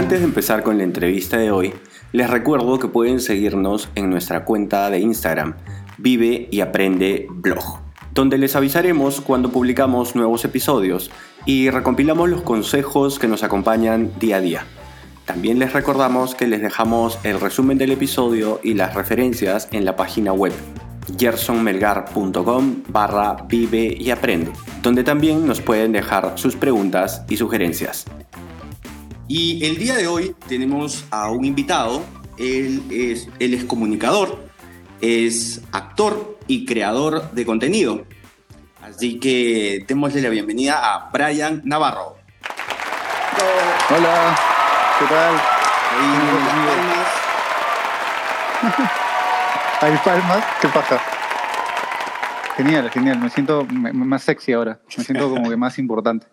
Antes de empezar con la entrevista de hoy, les recuerdo que pueden seguirnos en nuestra cuenta de Instagram, Vive y Aprende Blog, donde les avisaremos cuando publicamos nuevos episodios y recompilamos los consejos que nos acompañan día a día. También les recordamos que les dejamos el resumen del episodio y las referencias en la página web gersonmelgar.com barra vive y aprende, donde también nos pueden dejar sus preguntas y sugerencias. Y el día de hoy tenemos a un invitado, él es, él es comunicador, es actor y creador de contenido. Así que démosle la bienvenida a Brian Navarro. Hola, ¿qué tal? Ahí, palmas. ¿Hay palmas? ¿Qué pasa? Genial, genial. Me siento más sexy ahora. Me siento como que más importante.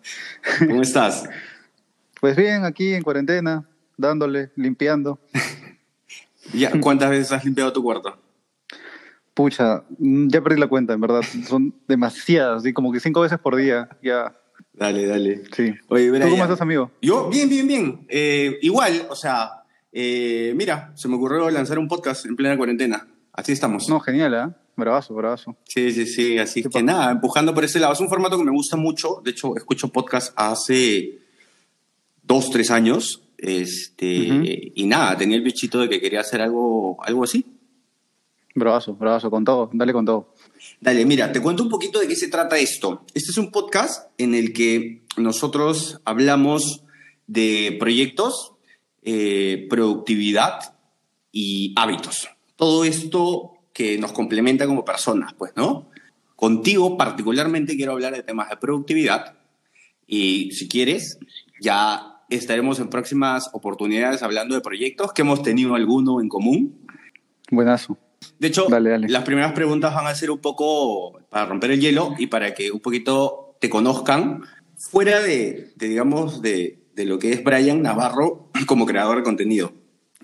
¿Cómo estás? Pues bien, aquí en cuarentena, dándole, limpiando. ¿Ya, ¿Cuántas veces has limpiado tu cuarto? Pucha, mm, ya perdí la cuenta, en verdad. Son demasiadas, ¿sí? como que cinco veces por día. Ya. Dale, dale. Sí. Oye, ¿Tú cómo estás, amigo? Yo, bien, bien, bien. Eh, igual, o sea, eh, mira, se me ocurrió lanzar un podcast en plena cuarentena. Así estamos. No, genial, ¿eh? Bravazo, bravazo. Sí, sí, sí. Así que nada, empujando por ese lado. Es un formato que me gusta mucho. De hecho, escucho podcast hace dos, tres años. Este, Y nada, tenía el bichito de que quería hacer algo, algo así. Bravazo, bravazo, con todo, dale con todo. Dale, mira, te cuento un poquito de qué se trata esto. Este es un podcast en el que nosotros hablamos de proyectos, eh, productividad y hábitos. Todo esto que nos complementa como personas, pues, ¿no? Contigo particularmente quiero hablar de temas de productividad y si quieres, ya estaremos en próximas oportunidades hablando de proyectos que hemos tenido alguno en común. Buenazo. De hecho, las primeras preguntas van a ser un poco para romper el hielo y para que un poquito te conozcan fuera de, digamos, de, de, lo que es Brian Navarro como creador de contenido.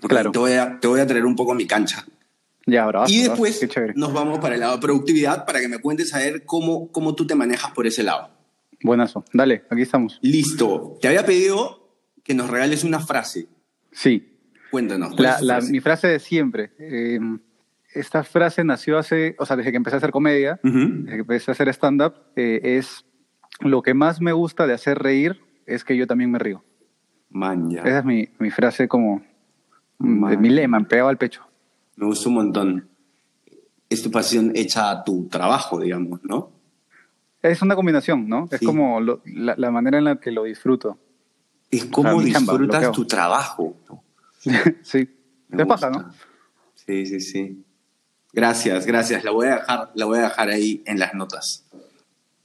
claro. Te voy, a, te voy a traer un poco a mi cancha. Ya, bravo. Y después nos vamos para el lado de productividad para que me cuentes a ver cómo, cómo tú te manejas por ese lado. Buenazo. Dale, aquí estamos. Listo. Te había pedido que nos regales una frase. Sí. Cuéntanos. La, mi frase de siempre. Eh, esta frase nació hace, o sea, desde que empecé a hacer comedia, desde que empecé a hacer stand-up, eh, es lo que más me gusta de hacer reír es que yo también me río. Manja. Esa es mi, mi frase como de mi lema, pegado al pecho. Me gusta un montón. Es tu pasión hecha a tu trabajo, digamos, ¿no? Es una combinación, ¿no? Es como la, la, manera en la que lo disfruto es cómo disfrutas tu trabajo. sí, te pasa, ¿no? Sí, sí, sí. Gracias, gracias. La voy a dejar, la voy a dejar ahí en las notas.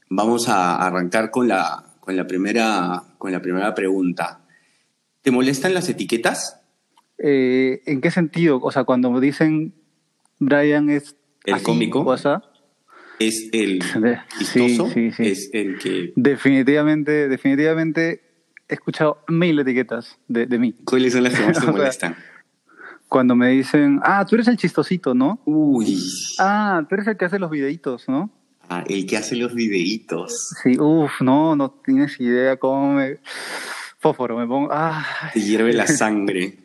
Vamos a arrancar con la, con la, primera, con la primera pregunta. ¿Te molestan las etiquetas? Eh, ¿En qué sentido? O sea, cuando me dicen Brian es el cómico, cosa, es el chistoso, sí, sí, sí. es el que definitivamente, definitivamente he escuchado mil etiquetas de, de mí. ¿Cuáles son las que más te molestan? Cuando me dicen, ah, tú eres el chistosito, ¿no? Uy. Ah, tú eres el que hace los videitos, ¿no? Ah, el que hace los videitos. Sí, uff, no, no tienes idea cómo me... Fósforo, me pongo... Ah. Te hierve la sangre.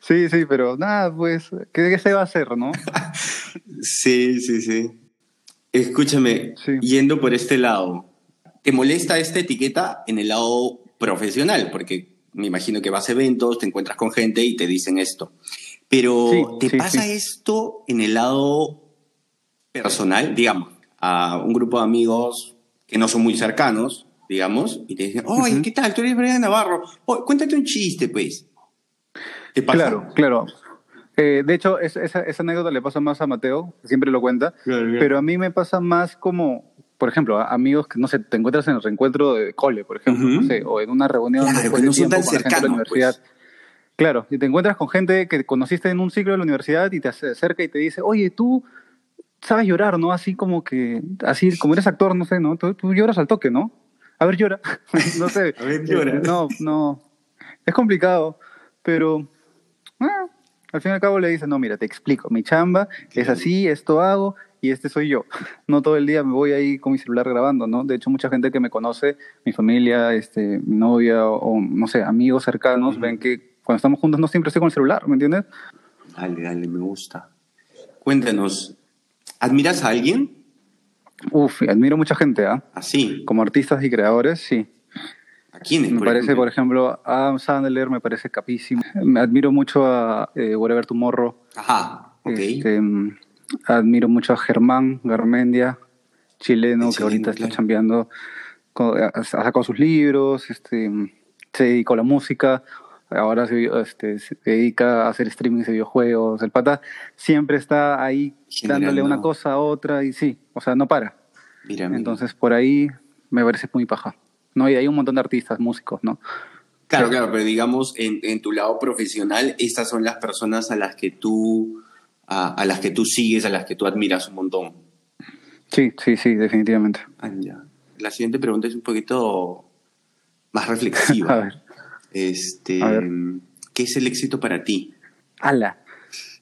sí, sí, pero nada, pues, ¿qué, qué se va a hacer, no? sí, sí, sí. Escúchame, yendo por este lado, ¿te molesta esta etiqueta en el lado profesional, porque me imagino que vas a eventos, te encuentras con gente y te dicen esto. Pero ¿te pasa esto en el lado personal, digamos, a un grupo de amigos que no son muy cercanos, digamos, y te dicen, oye, ¿qué tal? Tú eres Brian Navarro. cuéntate un chiste, pues. ¿Te pasa? Claro, claro. Eh, de hecho, esa, esa, anécdota le pasa más a Mateo, siempre lo cuenta, pero a mí me pasa más como por ejemplo, amigos que, no sé, te encuentras en el reencuentro de cole, por ejemplo, no sé, o en una reunión claro, después no de son tan gente de la cercanos, universidad. pues. Claro, y te encuentras con gente que conociste en un ciclo de la universidad y te acerca y te dice, oye, tú sabes llorar, ¿no? Así como que, así como eres actor, no sé, ¿no? Tú, tú lloras al toque, ¿no? A ver, llora. no sé. A ver, llora. Eh, No, no. Es complicado, pero ah, al fin y al cabo le dices, no, mira, te explico, mi chamba es así, esto hago y este soy yo. No todo el día me voy ahí con mi celular grabando, ¿no? De hecho, mucha gente que me conoce, mi familia, este, mi novia o, o, no sé, amigos cercanos, ven que cuando estamos juntos no siempre estoy con el celular, ¿me entiendes? Dale, dale, me gusta. Cuéntanos, ¿admiras a alguien? Uf, admiro mucha gente, ¿ah? Así. Como artistas y creadores, sí. ¿A quiénes? Me por parece, ejemplo? por ejemplo, Adam Sandler me parece capísimo. Me admiro mucho a eh, Whatever Tomorrow. Ajá, ok. Este, mm, admiro mucho a Germán Garmendia, chileno, que Chileno, ahorita claro. está chambeando, ha ha sacado sus libros, este, se dedicó a la música, ahora se, este, se dedica a hacer streamings de videojuegos. El pata siempre está ahí dándole Generando. una cosa a otra y sí, o sea, no para. Mira, mira. Entonces, por ahí me parece muy paja. No, y hay un montón de artistas, músicos, ¿no? Claro, claro, pero digamos, en, en tu lado profesional, estas son las personas a las que tú, a, a las que tú sigues, a las que tú admiras un montón. Sí, sí, sí, definitivamente. Ah, ya. La siguiente pregunta es un poquito más reflexiva. A ver. Este, A ver. ¿Qué es el éxito para ti? Ala.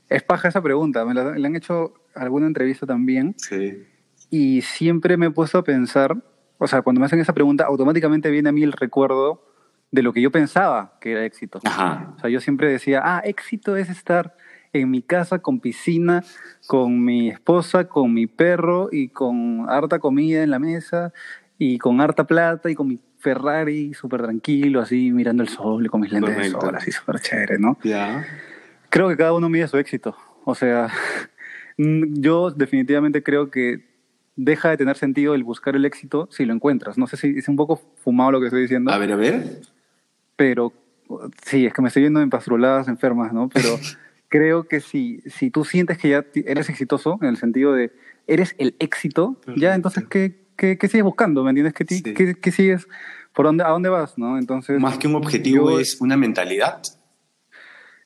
Es paja esa pregunta. Me la, le han hecho alguna entrevista también Sí. y siempre me he puesto a pensar, o sea, cuando me hacen esa pregunta, automáticamente viene a mí el recuerdo de lo que yo pensaba que era éxito. Ajá. O sea, yo siempre decía, ah, éxito es estar en mi casa con piscina, con mi esposa, con mi perro y con harta comida en la mesa y con harta plata y con mi Ferrari súper tranquilo, así mirando el sol y con mis lentes de sol, así súper chévere, ¿no? Ya. Creo que cada uno mide su éxito. O sea, yo definitivamente creo que deja de tener sentido el buscar el éxito si lo encuentras. No sé si es un poco fumado lo que estoy diciendo A ver, a ver. pero sí, es que me estoy yendo en pastruladas enfermas, ¿no? Pero creo que si, si tú sientes que ya eres exitoso, en el sentido de eres el éxito, Perfecto. ya entonces, ¿qué, qué, qué sigues buscando? ¿Me entiendes? ¿Qué, Sí. qué- qué sigues? ¿Por dónde, ¿A dónde vas? ¿no? Entonces, Más que un objetivo yo- es una mentalidad.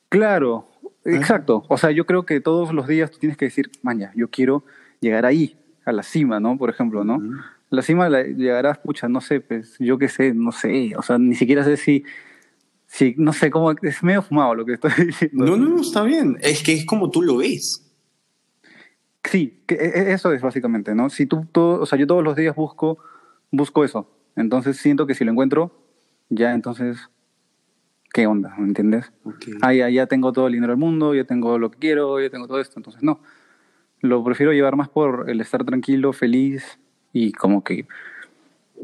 Claro, exacto. O sea, yo creo que todos los días tú tienes que decir, maña, yo quiero llegar ahí, a la cima, ¿no? Por ejemplo, ¿no? La cima la llegarás, pucha, no sé, pues, yo qué sé, no sé, o sea, ni siquiera sé si, si, no sé cómo, es medio fumado lo que estoy diciendo. No, no, no, está bien. Es que es como tú lo ves. Sí, que e- e- eso es básicamente, ¿no? Si tú, todo, o sea, yo todos los días busco, busco eso, entonces siento que si lo encuentro, ya entonces, ¿qué onda? ¿Me entiendes? Ok. Ah, ya, ya tengo todo el dinero del mundo, ya tengo lo que quiero, ya tengo todo esto, entonces no. Lo prefiero llevar más por el estar tranquilo, feliz y como que,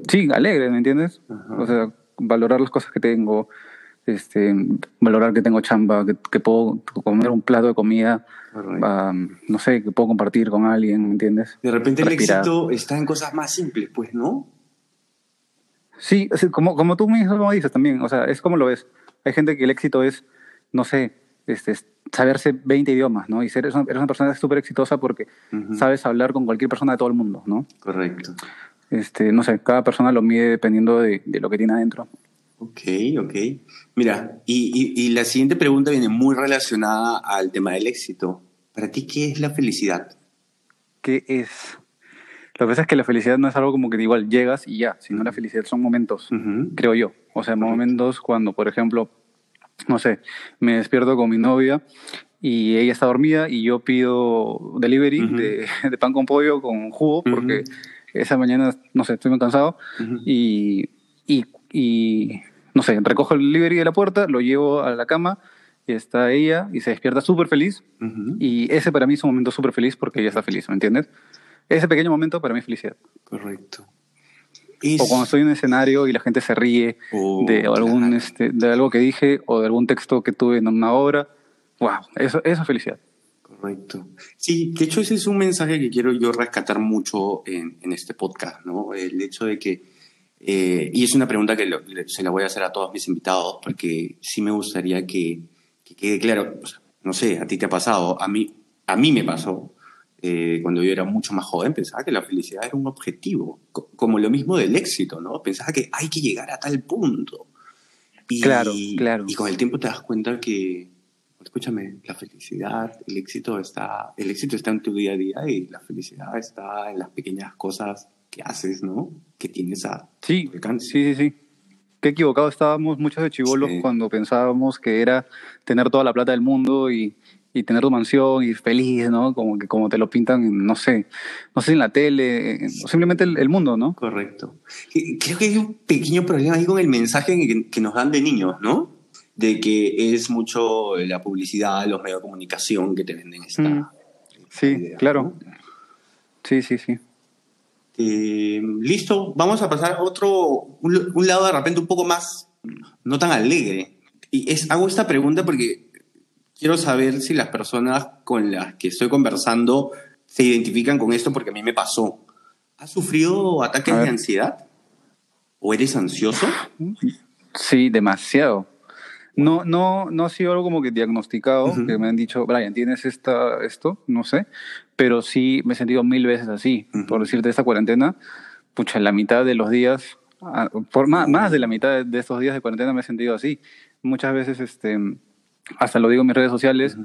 sí, alegre, ¿me entiendes? Ajá. O sea, valorar las cosas que tengo, este, valorar que tengo chamba, que, que puedo comer un plato de comida, no sé, que puedo compartir con alguien, ¿me entiendes? De repente el éxito está en cosas más simples, pues, ¿no? Sí, como, como tú mismo dices también, o sea, es como lo ves. Hay gente que el éxito es, no sé, este, saberse 20 idiomas, ¿no? Y ser, eres una, eres una persona súper exitosa porque sabes hablar con cualquier persona de todo el mundo, ¿no? Correcto. Este, no sé, cada persona lo mide dependiendo de, de lo que tiene adentro. Ok, ok. Mira, y, y- y la siguiente pregunta viene muy relacionada al tema del éxito. Para ti, ¿qué es la felicidad? ¿Qué es? Lo que pasa es que la felicidad no es algo como que igual llegas y ya, sino la felicidad son momentos, creo yo. O sea, momentos cuando, por ejemplo, no sé, me despierto con mi novia y ella está dormida y yo pido delivery de, de pan con pollo con jugo porque esa mañana, no sé, estoy muy cansado y, y, no sé, recojo el delivery de la puerta, lo llevo a la cama y está ella y se despierta súper feliz y ese para mí es un momento súper feliz porque ella está feliz, ¿me entiendes? Ese pequeño momento para mí es felicidad. Correcto. O cuando estoy en un escenario y la gente se ríe Oh, de, algún, claro. este, de algo que dije o de algún texto que tuve en una obra. ¡Wow! Eso, eso es felicidad. Correcto. Sí, de hecho ese es un mensaje que quiero yo rescatar mucho en, en este podcast, ¿no? El hecho de que, eh, y es una pregunta que lo- le- se la voy a hacer a todos mis invitados, porque sí me gustaría que, que quede claro, o sea, no sé, a ti te ha pasado, a mí, a mí me pasó, eh, cuando yo era mucho más joven, pensaba que la felicidad era un objetivo, como lo mismo del éxito, ¿no? Pensaba que hay que llegar a tal punto. Y, claro, claro. Y con el tiempo te das cuenta que, escúchame, la felicidad, el éxito está, el éxito está en tu día a día y la felicidad está en las pequeñas cosas que haces, ¿no? Que tienes a sí, Sí, sí, sí. Qué equivocado estábamos muchos de chivolos cuando pensábamos que era tener toda la plata del mundo y, y tener tu mansión y feliz, ¿no? Como que como te lo pintan, no sé, no sé, en la tele, o simplemente el, mundo, ¿no? Correcto. Creo que hay un pequeño problema ahí con el mensaje que, nos dan de niños, ¿no? De que es mucho la publicidad, los medios de comunicación que te venden esta. Mm. Sí, claro. Sí, sí, sí. Eh, listo, vamos a pasar a otro, un, un, lado de repente un poco más, no tan alegre. Y es, hago esta pregunta porque quiero saber si las personas con las que estoy conversando se identifican con esto porque a mí me pasó. ¿Has sufrido ataques de ansiedad? ¿O eres ansioso? Sí, demasiado. No, no, no ha sido algo como que diagnosticado, que me han dicho, Brian, ¿tienes esta, esto? No sé. Pero sí me he sentido mil veces así. Por decirte, esta cuarentena, pucha, en la mitad de los días, ah, por más, más de la mitad de estos días de cuarentena me he sentido así. Muchas veces, este hasta lo digo en mis redes sociales,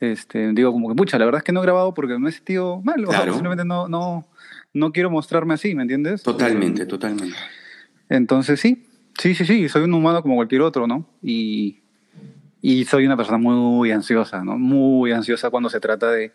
este, digo como que, pucha, la verdad es que no he grabado porque me he sentido mal, o simplemente no, no, no quiero mostrarme así, ¿me entiendes? Totalmente, totalmente. Entonces sí, sí, sí, sí, soy un humano como cualquier otro, ¿no? Y, y soy una persona muy ansiosa, ¿no? Muy ansiosa cuando se trata de,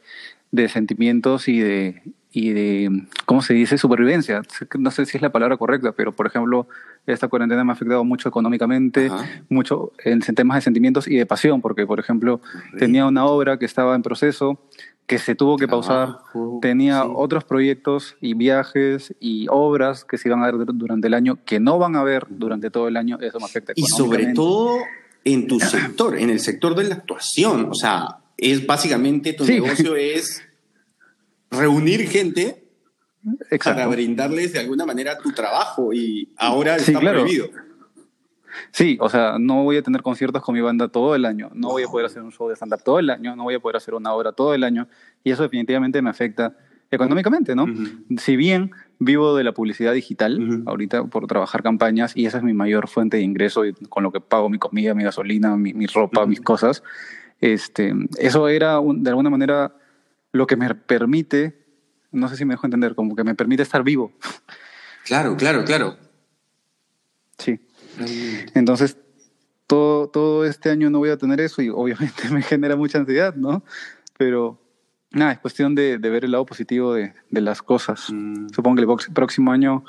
de sentimientos y de, y de, ¿cómo se dice? Supervivencia. No sé si es la palabra correcta, pero por ejemplo, esta cuarentena me ha afectado mucho económicamente, mucho en temas de sentimientos y de pasión, porque por ejemplo, tenía una obra que estaba en proceso, que se tuvo que pausar, tenía otros proyectos y viajes y obras que se iban a ver durante el año, que no van a ver durante todo el año, eso me afecta. Y sobre todo en tu sector, en el sector de la actuación, o sea, es básicamente tu negocio es reunir gente para brindarles de alguna manera tu trabajo y ahora está prohibido. Sí, o sea, no voy a tener conciertos con mi banda todo el año, no voy a poder hacer un show de stand-up todo el año, no voy a poder hacer una obra todo el año y eso definitivamente me afecta económicamente, ¿no? Si bien vivo de la publicidad digital ahorita por trabajar campañas y esa es mi mayor fuente de ingreso y con lo que pago mi comida, mi gasolina, mi, ropa, mis cosas, este, eso era de alguna manera lo que me permite, no sé si me dejo entender, como que me permite estar vivo. Claro, claro, claro. Sí. Entonces, todo, todo este año no voy a tener eso y obviamente me genera mucha ansiedad, ¿no? Pero nada, es cuestión de, ver el lado positivo de, las cosas. Mm. Supongo que el próximo año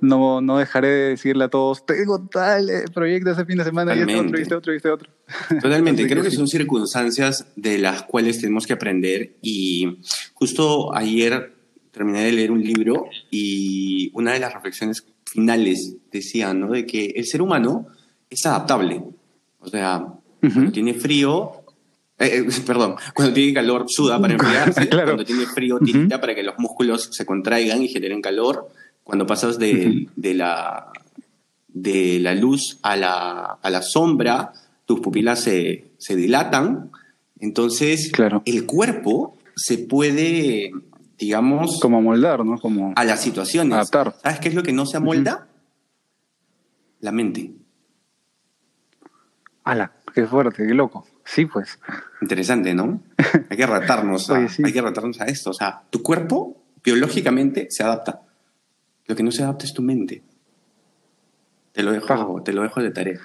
no, no dejaré de decirle a todos, tengo tal eh, proyecto ese fin de semana y este otro, y este otro, y este otro. Totalmente, creo que, son circunstancias de las cuales tenemos que aprender y justo ayer terminé de leer un libro y una de las reflexiones finales decía, ¿no? De que el ser humano es adaptable. O sea, cuando tiene frío, eh, eh, perdón, cuando tiene calor suda para enfriarse, cuando tiene frío tirita para que los músculos se contraigan y generen calor cuando pasas de, la, de la luz a la, a la sombra, tus pupilas se, se dilatan. Entonces, claro. el cuerpo se puede, digamos... Como moldar, ¿no? Como a las situaciones. Adaptar. ¿Sabes qué es lo que no se amolda? La mente. ¡Hala! Qué fuerte, qué loco. Sí, pues. Interesante, ¿no? Hay que ratarnos a, hay que ratarnos a esto. O sea, tu cuerpo biológicamente se adapta. Lo que no se adapta es tu mente. Te lo dejo, te lo dejo de tarea.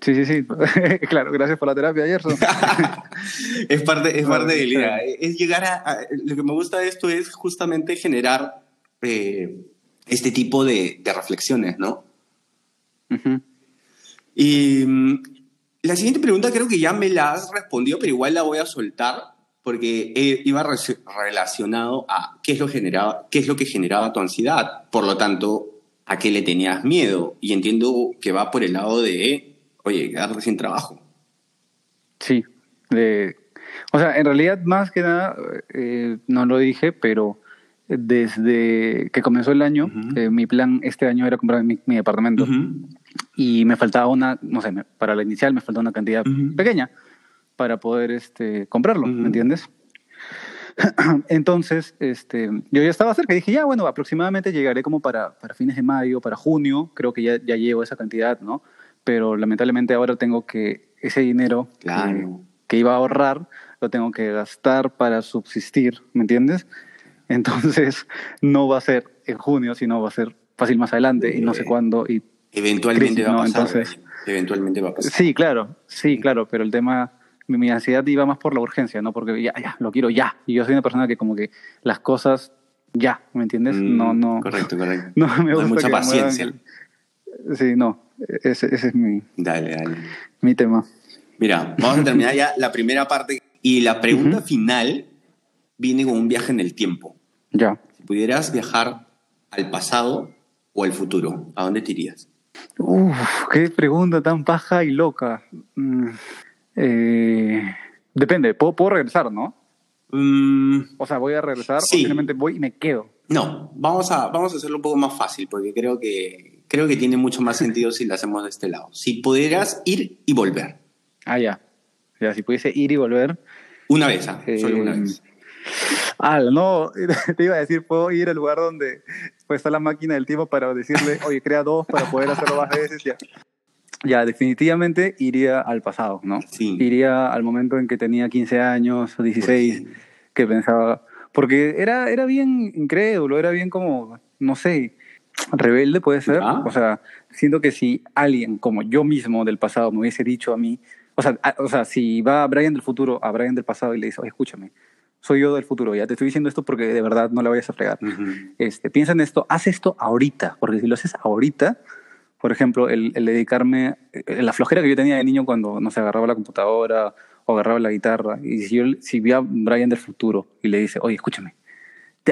Sí, sí, sí. claro, gracias por la terapia ayer. es parte, es parte de la idea. Es llegar a, Lo que me gusta de esto es justamente generar eh, este tipo de, reflexiones, ¿no? Y mm, la siguiente pregunta creo que ya me la has respondido, pero igual la voy a soltar porque eh, iba relacionado a qué es, lo generaba, qué es lo que generaba tu ansiedad, por lo tanto, a qué le tenías miedo. Y entiendo que va por el lado de, oye, quedarte sin trabajo. Sí, o sea, en realidad más que nada, eh, no lo dije, pero desde que comenzó el año, eh, mi plan este año era comprar mi, departamento. Y me faltaba una, no sé, para la inicial me faltaba una cantidad pequeña para poder este, comprarlo, ¿me entiendes? Entonces, este, yo ya estaba cerca y dije, ya, bueno, aproximadamente llegaré como para, para fines de mayo, para junio, creo que ya, ya llevo esa cantidad, ¿no? Pero lamentablemente ahora tengo que, ese dinero que, iba a ahorrar, lo tengo que gastar para subsistir, ¿me entiendes? Entonces, no va a ser en junio, sino va a ser fácil más adelante y no sé cuándo. Y eventualmente va a pasar. Entonces, eventualmente va a pasar. Sí, claro, sí, claro, pero el tema mi, ansiedad iba más por la urgencia, ¿no? Porque ya, ya, lo quiero ya. Y yo soy una persona que como que las cosas ya, ¿me entiendes? Mm, no, no. Correcto, correcto. No me gusta mucha paciencia. Sí, no. Ese, ese, es mi, dale, dale. mi tema. Mira, vamos a terminar ya la primera parte. Y la pregunta final viene con un viaje en el tiempo. Ya. Si pudieras viajar al pasado o al futuro, ¿a dónde te irías? Uf, qué pregunta tan paja y loca. Mm, eh, depende, ¿puedo, regresar, ¿no? Mm, o sea, voy a regresar sí. o simplemente voy y me quedo. No, vamos a, vamos a hacerlo un poco más fácil porque creo que, creo que tiene mucho más sentido si lo hacemos de este lado. Si pudieras ir y volver. Ah, ya. Ya, si pudiese ir y volver. Una vez, ¿ah? solo una vez. Ah, no, te iba a decir, puedo ir al lugar donde pues, está la máquina del tiempo para decirle, oye, crea dos para poder hacerlo más veces. Ya. Ya, definitivamente iría al pasado, ¿no? Sí. Iría al momento en que tenía 15 años o 16, que pensaba, porque era, era bien incrédulo, era bien como, no sé, rebelde puede ser. O sea, siento que si alguien como yo mismo del pasado me hubiese dicho a mí, o sea, o sea si va a Brian del futuro a Brian del pasado y le dice, oye, escúchame, soy yo del futuro, ya te estoy diciendo esto porque de verdad no la vayas a fregar. este, piensa en esto, haz esto ahorita, porque si lo haces ahorita, por ejemplo, el, dedicarme, eh, la flojera que yo tenía de niño cuando, no sé, agarraba la computadora o agarraba la guitarra, y si yo si vi a Brian del futuro y le dice, oye, escúchame,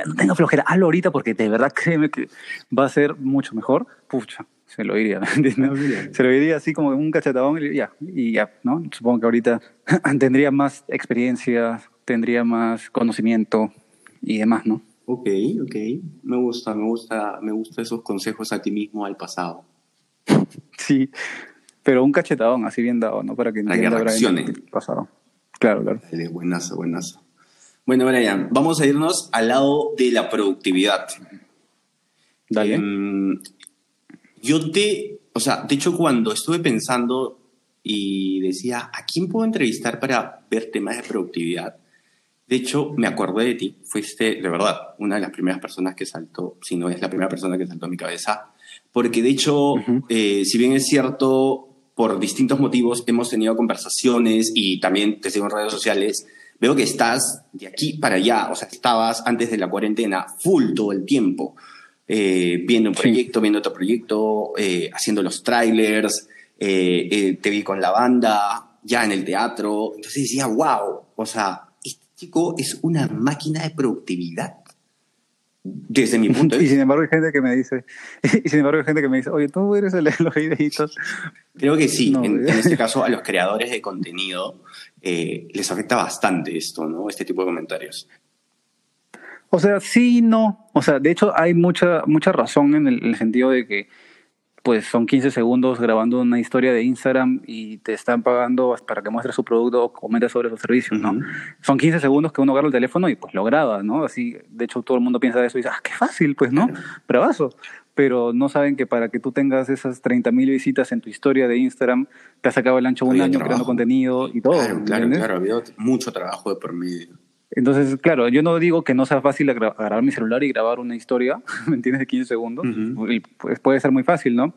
no tenga flojera, hazlo ahorita porque de verdad créeme que va a ser mucho mejor, pucha, se lo diría, se lo diría así como un cachetadón y ya, y ya, ¿no? Supongo que ahorita tendría más experiencia, tendría más conocimiento y demás, ¿no? Ok, ok, me gusta, me gusta, me gusta esos consejos a ti mismo al pasado. Sí, pero un cachetadón así bien dado, ¿no? Para que entienda el pasado. Claro, claro. buenazo, buenazo. Bueno, Brian, vamos a irnos al lado de la productividad. Dale. Em, yo te, o sea, de hecho cuando estuve pensando y decía, ¿a quién puedo entrevistar para ver temas de productividad? De hecho, me acordé de ti. Fuiste, de verdad, una de las primeras personas que saltó, si no es la primera persona que saltó a mi cabeza, porque de hecho, eh, si bien es cierto, por distintos motivos hemos tenido conversaciones y también te sigo en redes sociales, veo que estás de aquí para allá, o sea, estabas antes de la cuarentena full todo el tiempo, eh, viendo un proyecto, viendo otro proyecto, eh, haciendo los trailers, te vi con la banda, ya en el teatro, entonces decía, wow, o sea, este chico es una máquina de productividad desde mi punto de vista. y sin embargo hay gente que me dice, y sin embargo hay gente que me dice, oye, tú eres el de los videitos. Creo que sí, en, este caso a los creadores de contenido eh, les afecta bastante esto, ¿no? Este tipo de comentarios. O sea, sí, no. O sea, de hecho hay mucha, mucha razón en el sentido de que pues son 15 segundos grabando una historia de Instagram y te están pagando para que muestres su producto o comentes sobre su servicio, ¿no? Son 15 segundos que uno agarra el teléfono y pues lo graba, ¿no? Así, de hecho, todo el mundo piensa eso y dice, ah, qué fácil, pues, ¿no? Bravazo. Pero no saben que para que tú tengas esas 30.000 visitas en tu historia de Instagram, te has sacado el ancho un año creando contenido y todo. Claro, claro, claro, ha habido mucho trabajo de por medio. Entonces, claro, yo no digo que no sea fácil agarrar mi celular y grabar una historia, ¿me entiendes? De 15 segundos. pues puede ser muy fácil, ¿no?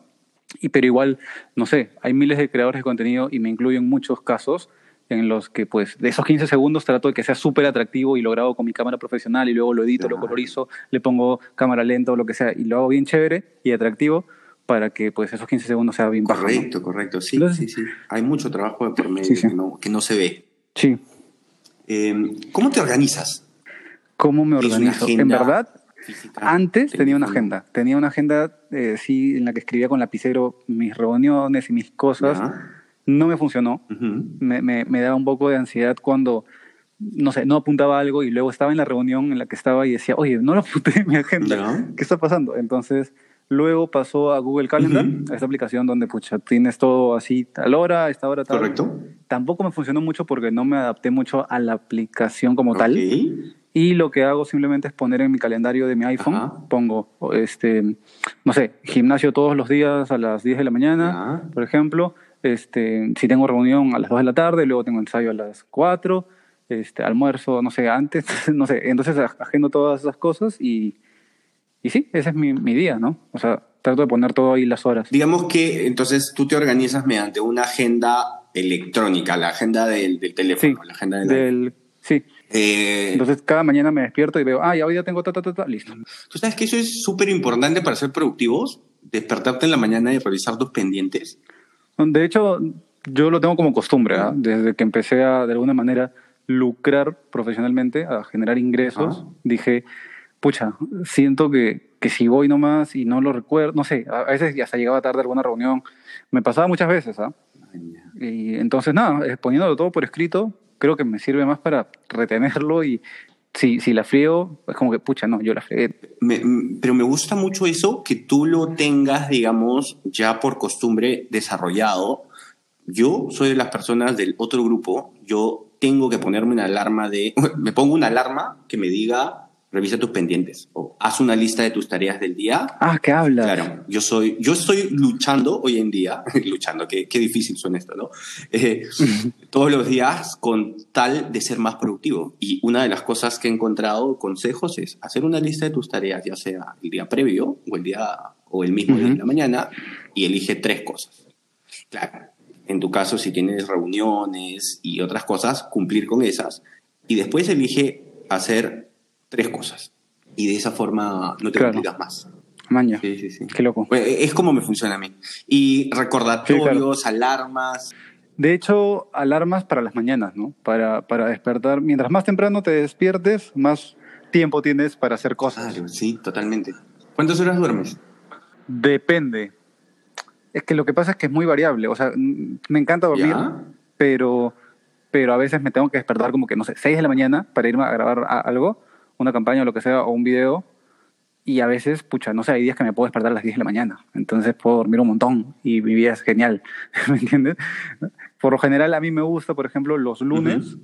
Y, pero igual, no sé, hay miles de creadores de contenido y me incluyo en muchos casos en los que, pues, de esos 15 segundos trato de que sea súper atractivo y lo grabo con mi cámara profesional y luego lo edito, lo colorizo, le pongo cámara lenta o lo que sea y lo hago bien chévere y atractivo para que, pues, esos 15 segundos sea bien Correcto, correcto. Sí, sí, sí. Hay mucho trabajo por medio Que, no, se ve. Sí. Em, ¿Cómo te organizas? ¿Cómo me organizo? En verdad, antes tenía una agenda. Tenía una agenda, eh, sí, en la que escribía con lapicero mis reuniones y mis cosas. No me funcionó. me, me, me, daba un poco de ansiedad cuando, no sé, no apuntaba algo y luego estaba en la reunión en la que estaba y decía, oye, no lo apunté en mi agenda. ¿Qué está pasando? Entonces, Luego pasó a Google Calendar, a esta aplicación donde pucha, tienes todo así, tal hora, a esta hora, tal. Correcto. Tampoco me funcionó mucho porque no me adapté mucho a la aplicación como tal. Y lo que hago simplemente es poner en mi calendario de mi iPhone, pongo, este, no sé, gimnasio todos los días a las 10 de la mañana, por ejemplo. Este, si tengo reunión a las 2 de la tarde, luego tengo ensayo a las 4, este, almuerzo, no sé, antes, no sé. Entonces agendo todas esas cosas y, y sí, ese es mi, mi día, ¿no? O sea, trato de poner todo ahí las horas. Digamos que entonces tú te organizas mediante una agenda electrónica, la agenda del, teléfono, la agenda del... sí. Eh, entonces cada mañana me despierto y veo, ah, ya hoy ya tengo ta, ta, ta, ta, listo. ¿Tú sabes que eso es súper importante para ser productivos? Despertarte en la mañana y revisar tus pendientes. De hecho, yo lo tengo como costumbre, ¿ah? desde que empecé a, de alguna manera, lucrar profesionalmente, a generar ingresos, dije, pucha, siento que, que si voy nomás y no lo recuerdo, no sé, a veces ya hasta llegaba tarde a alguna reunión, me pasaba muchas veces, ¿ah? Y entonces, nada, eh, poniéndolo todo por escrito, creo que me sirve más para retenerlo y si, si la frío, es como que, pucha, no, yo la fregué. pero me gusta mucho eso, que tú lo tengas, digamos, ya por costumbre desarrollado. Yo soy de las personas del otro grupo, yo tengo que ponerme una alarma de, me pongo una alarma que me diga revisa tus pendientes o haz una lista de tus tareas del día. Ah, ¿qué habla? Claro, yo soy, yo estoy luchando hoy en día, luchando, qué, qué difícil suena esto, ¿no? Eh, todos los días con tal de ser más productivo. Y una de las cosas que he encontrado, consejos, es hacer una lista de tus tareas, ya sea el día previo o el día o el mismo día de la mañana, y elige tres cosas. Claro, en tu caso, si tienes reuniones y otras cosas, cumplir con esas. Y después elige hacer tres cosas. Y de esa forma no te claro. más. Maña. Sí, sí, sí. Qué loco. Es como me funciona a mí. Y recordatorios, alarmas. De hecho, alarmas para las mañanas, ¿no? Para, para despertar. Mientras más temprano te despiertes, más tiempo tienes para hacer cosas. sí, totalmente. ¿Cuántas horas duermes? Depende. Es que lo que pasa es que es muy variable. O sea, me encanta dormir, pero pero a veces me tengo que despertar como que, no sé, 6 de la mañana para irme a grabar algo una campaña o lo que sea, o un video, y a veces, pucha, no sé, hay días que me puedo despertar a las 10 de la mañana, entonces puedo dormir un montón y mi vida es genial, ¿me entiendes? Por lo general a mí me gusta, por ejemplo, los lunes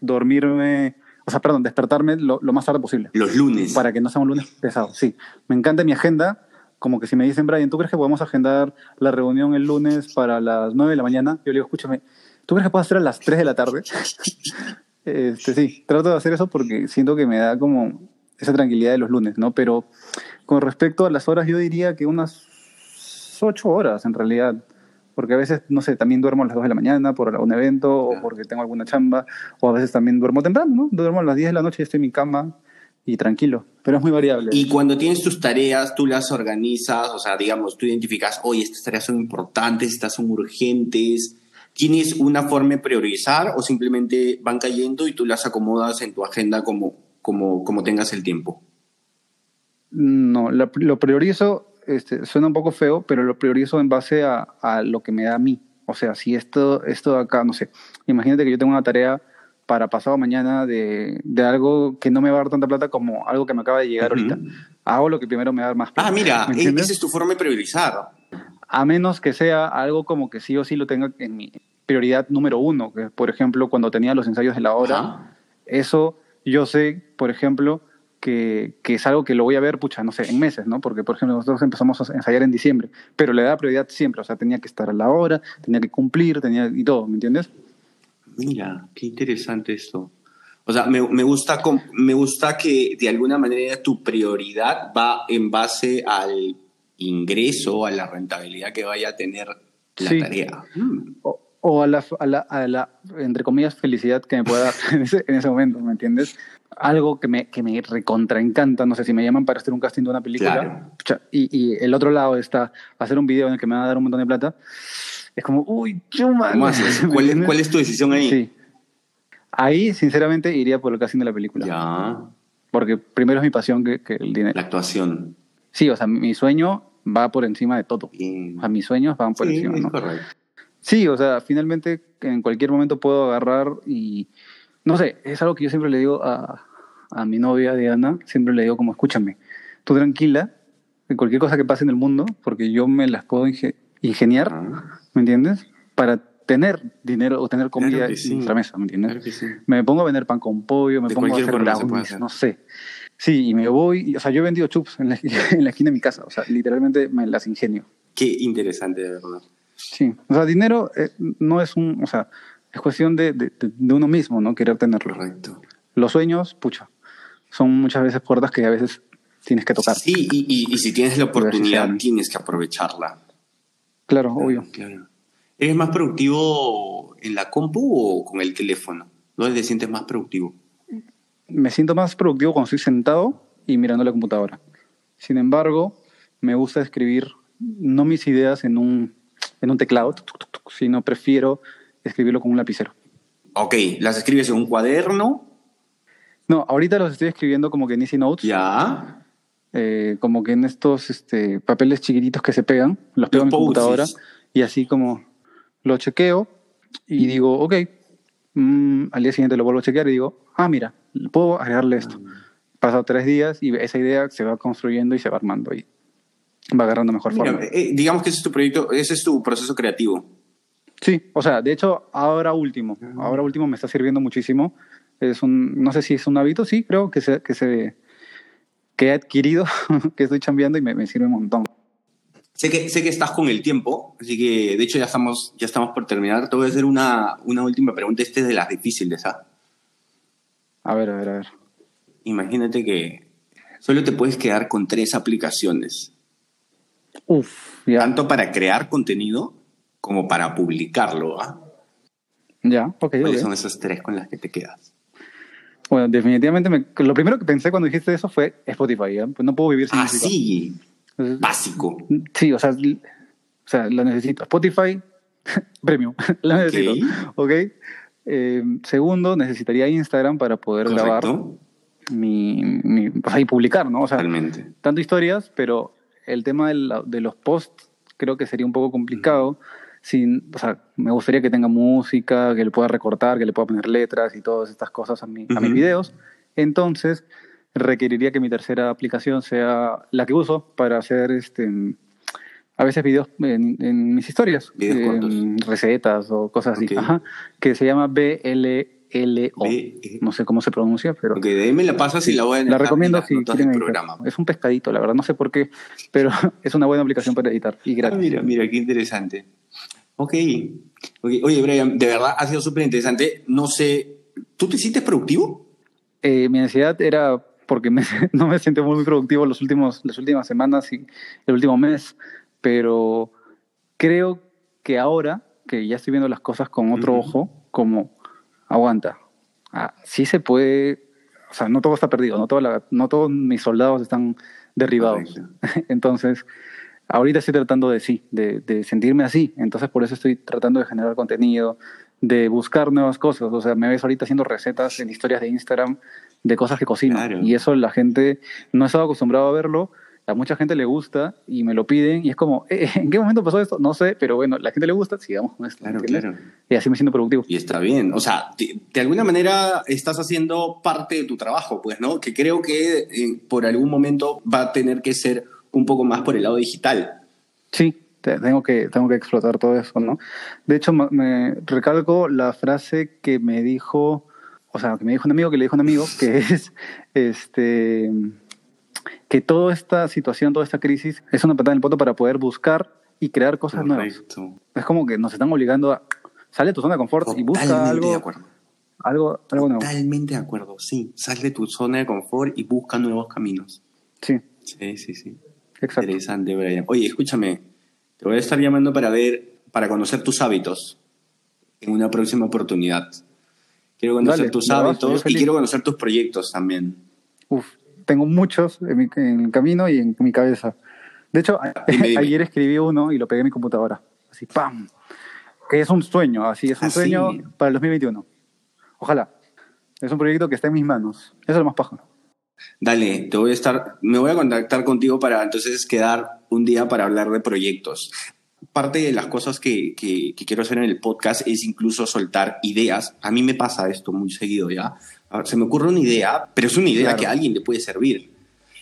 dormirme, o sea, perdón, despertarme lo, más tarde posible. Los lunes. Para que no sea un lunes pesado, sí. Me encanta mi agenda, como que si me dicen, Brian, ¿tú crees que podemos agendar la reunión el lunes para las 9 de la mañana? Yo le digo, escúchame, ¿tú crees que puedo hacer a las 3 de la tarde? Este, sí, trato de hacer eso porque siento que me da como esa tranquilidad de los lunes, ¿no? Pero con respecto a las horas, yo diría que unas ocho horas en realidad. Porque a veces, no sé, también duermo a las dos de la mañana por algún evento o porque tengo alguna chamba, o a veces también duermo temprano, ¿no? Duermo a las 10 de la noche y estoy en mi cama y tranquilo, pero es muy variable. Y cuando tienes tus tareas, tú las organizas, o sea, digamos, tú identificas, oye, estas tareas son importantes, estas son urgentes, ¿Tienes una forma de priorizar o simplemente van cayendo y tú las acomodas en tu agenda como, como, como tengas el tiempo? No, lo, priorizo, este, suena un poco feo, pero lo priorizo en base a, a, lo que me da a mí. O sea, si esto, esto de acá, no sé, imagínate que yo tengo una tarea para pasado mañana de, de, algo que no me va a dar tanta plata como algo que me acaba de llegar ahorita. Hago lo que primero me da más plata. Ah, mira, e-, esa es tu forma de priorizar a menos que sea algo como que sí o sí lo tenga en mi prioridad número uno, que por ejemplo cuando tenía los ensayos de la hora, eso yo sé, por ejemplo, que, que, es algo que lo voy a ver, pucha, no sé, en meses, ¿no? Porque, por ejemplo, nosotros empezamos a ensayar en diciembre, pero le da prioridad siempre, o sea, tenía que estar a la hora, tenía que cumplir, tenía y todo, ¿me entiendes? Mira, qué interesante esto. O sea, me, me, gusta, me gusta que de alguna manera tu prioridad va en base al ingreso, a la rentabilidad que vaya a tener la tarea. O, a, la, a, la, entre comillas, felicidad que me pueda dar en ese, en ese momento, ¿me entiendes? Algo que me, que me recontra encanta, no sé, si me llaman para hacer un casting de una película, y, y, el otro lado está hacer un video en el que me van a dar un montón de plata, es como, uy, chuma. ¿Cuál, es, ¿Cuál es tu decisión ahí? Sí. Ahí, sinceramente, iría por el casting de la película. Ya. Porque primero es mi pasión que, que el dinero. La actuación. Sí, o sea, mi sueño va por encima de todo. A mis sueños van por encima. ¿no? Sí, o sea, finalmente en cualquier momento puedo agarrar y, no sé, es algo que yo siempre le digo a, a mi novia Diana, siempre le digo como, escúchame, tú tranquila, de cualquier cosa que pase en el mundo, porque yo me las puedo ingeniar, ah. ¿me entiendes? Para tener dinero o tener comida en nuestra mesa, ¿me entiendes? Me pongo a vender pan con pollo, me pongo a hacer brownies, no sé. Sí, y me voy, o sea, yo he vendido chups en la, en la esquina de mi casa, o sea, literalmente me las ingenio. Qué interesante, de verdad. Sí, o sea, dinero eh, no es un, o sea, es cuestión de, de, de, uno mismo, ¿no? Querer tenerlo. Correcto. Los sueños, pucha, son muchas veces puertas que a veces tienes que tocar. Sí, y, y, y si tienes la oportunidad, tienes que aprovecharla. Claro, obvio. Claro. ¿Eres más productivo en la compu o con el teléfono? ¿Dónde te sientes más productivo? Me siento más productivo cuando estoy sentado y mirando la computadora. Sin embargo, me gusta escribir no mis ideas en un, en un teclado, sino prefiero escribirlo con un lapicero. Ok, ¿las escribes en un cuaderno? No, ahorita los estoy escribiendo como que en Easy Notes. Ya. Eh, como que en estos este, papeles chiquititos que se pegan, los pego en mi computadora y así como lo chequeo y digo, ok, mm, al día siguiente lo vuelvo a chequear y digo, ah, mira, puedo agregarle esto. Pasado tres días y esa idea se va construyendo y se va armando y va agarrando mejor forma. Eh, digamos que ese es tu proyecto, ese es tu proceso creativo. Sí, o sea, de hecho, ahora último, ahora último me está sirviendo muchísimo. Es un, no sé si es un hábito, sí, creo que se, que se, que he adquirido, que estoy cambiando y me, me sirve un montón. Sé que, sé que estás con el tiempo, así que de hecho ya estamos, ya estamos por terminar. Te voy a hacer una, una última pregunta. Este es de las difíciles, ¿ah? A ver, a ver, a ver. Imagínate que solo te puedes quedar con tres aplicaciones. Uf, ya. Tanto para crear contenido como para publicarlo, ¿ah? Ya, ok. ¿Cuáles son esas tres con las que te quedas? Bueno, definitivamente me, lo primero que pensé cuando dijiste eso fue Spotify, ¿eh? Pues no puedo vivir sin Ah, sí. Básico. Sí, o sea, o sea, lo necesito. Spotify Premium, lo necesito. Ok. Eh, segundo, necesitaría Instagram para poder Correcto. grabar mi, mi o sea, y publicar, ¿no? O sea, Totalmente. tanto historias, pero el tema de, la, de, los posts creo que sería un poco complicado. Sin, o sea, me gustaría que tenga música, que le pueda recortar, que le pueda poner letras y todas estas cosas a, mi, uh -huh. a mis videos. Entonces, requeriría que mi tercera aplicación sea la que uso para hacer este a veces videos en, en mis historias, recetas o cosas okay. así, Ajá, que se llama BLLO. B no sé cómo se pronuncia, pero. Ok, de ahí me la pasas y la voy a La recomiendo si quieren programa. Es un pescadito, la verdad, no sé por qué, pero es una buena aplicación para editar y gratis. Ah, mira, mira, qué interesante. Ok. okay. Oye, Brian, de verdad ha sido súper interesante. No sé, ¿tú te sientes productivo? Eh, mi ansiedad era porque me, no me siento muy productivo los últimos, las últimas semanas y el último mes, pero creo que ahora que ya estoy viendo las cosas con otro uh -huh. ojo, como aguanta, ah, sí se puede, o sea, no todo está perdido, no, toda la, no todos mis soldados están derribados. Entonces, ahorita estoy tratando de sí, de, de sentirme así, entonces por eso estoy tratando de generar contenido, de buscar nuevas cosas. O sea, me ves ahorita haciendo recetas en historias de Instagram de cosas que cocino. Claro. Y eso la gente no ha estado acostumbrado a verlo. A mucha gente le gusta y me lo piden. Y es como, eh, ¿en qué momento pasó esto? No sé, pero bueno, la gente le gusta, sigamos con esto. Claro, claro. Y así me siento productivo. Y está bien. O sea, de, de, alguna manera estás haciendo parte de tu trabajo, pues, ¿no? Que creo que eh, por algún momento va a tener que ser un poco más por el lado digital. Sí, tengo que, tengo que explotar todo eso, ¿no? De hecho, me recalco la frase que me dijo, o sea, que me dijo un amigo que le dijo un amigo, que es, este, que toda esta situación, toda esta crisis es una patada en el poto para poder buscar y crear cosas Correcto. nuevas. Es como que nos están obligando a, sale de tu zona de confort Totalmente y busca algo, de acuerdo. algo, algo nuevo. Totalmente de acuerdo, sí. Sal de tu zona de confort y busca nuevos caminos. Sí. Sí, sí, sí. Exacto. Interesante, Brian. Oye, escúchame, te voy a estar llamando para ver, para conocer tus hábitos en una próxima oportunidad. Quiero conocer Dale, tus hábitos y quiero conocer tus proyectos también. Uf, tengo muchos en, mi, en el camino y en mi cabeza. De hecho, dime, dime. ayer escribí uno y lo pegué en mi computadora. Así, ¡pam! Que es un sueño, así, es un ¿Así? sueño para el 2021. Ojalá. Es un proyecto que está en mis manos. Eso es lo más paja. Dale, te voy a estar, me voy a contactar contigo para entonces quedar un día para hablar de proyectos. Parte de las cosas que, que, que, quiero hacer en el podcast es incluso soltar ideas. A mí me pasa esto muy seguido ya. Se me ocurre una idea, pero es una idea claro. que a alguien le puede servir.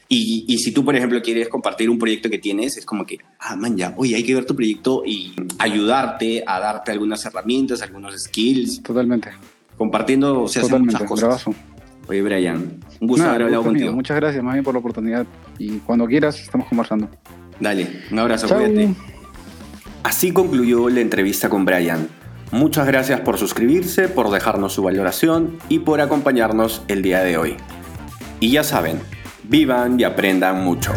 Y, y, si tú, por ejemplo, quieres compartir un proyecto que tienes, es como que, ah, man, ya, oye, hay que ver tu proyecto y ayudarte a darte algunas herramientas, algunos skills. Totalmente. Compartiendo, o sea, Totalmente, muchas cosas. Oye, Brian, un gusto haber hablado contigo. Muchas gracias, más bien, por la oportunidad. Y cuando quieras, estamos conversando. Dale, un abrazo, cuídate. Así concluyó la entrevista con Brian. Muchas gracias por suscribirse, por dejarnos su valoración y por acompañarnos el día de hoy. Y ya saben, vivan y aprendan mucho.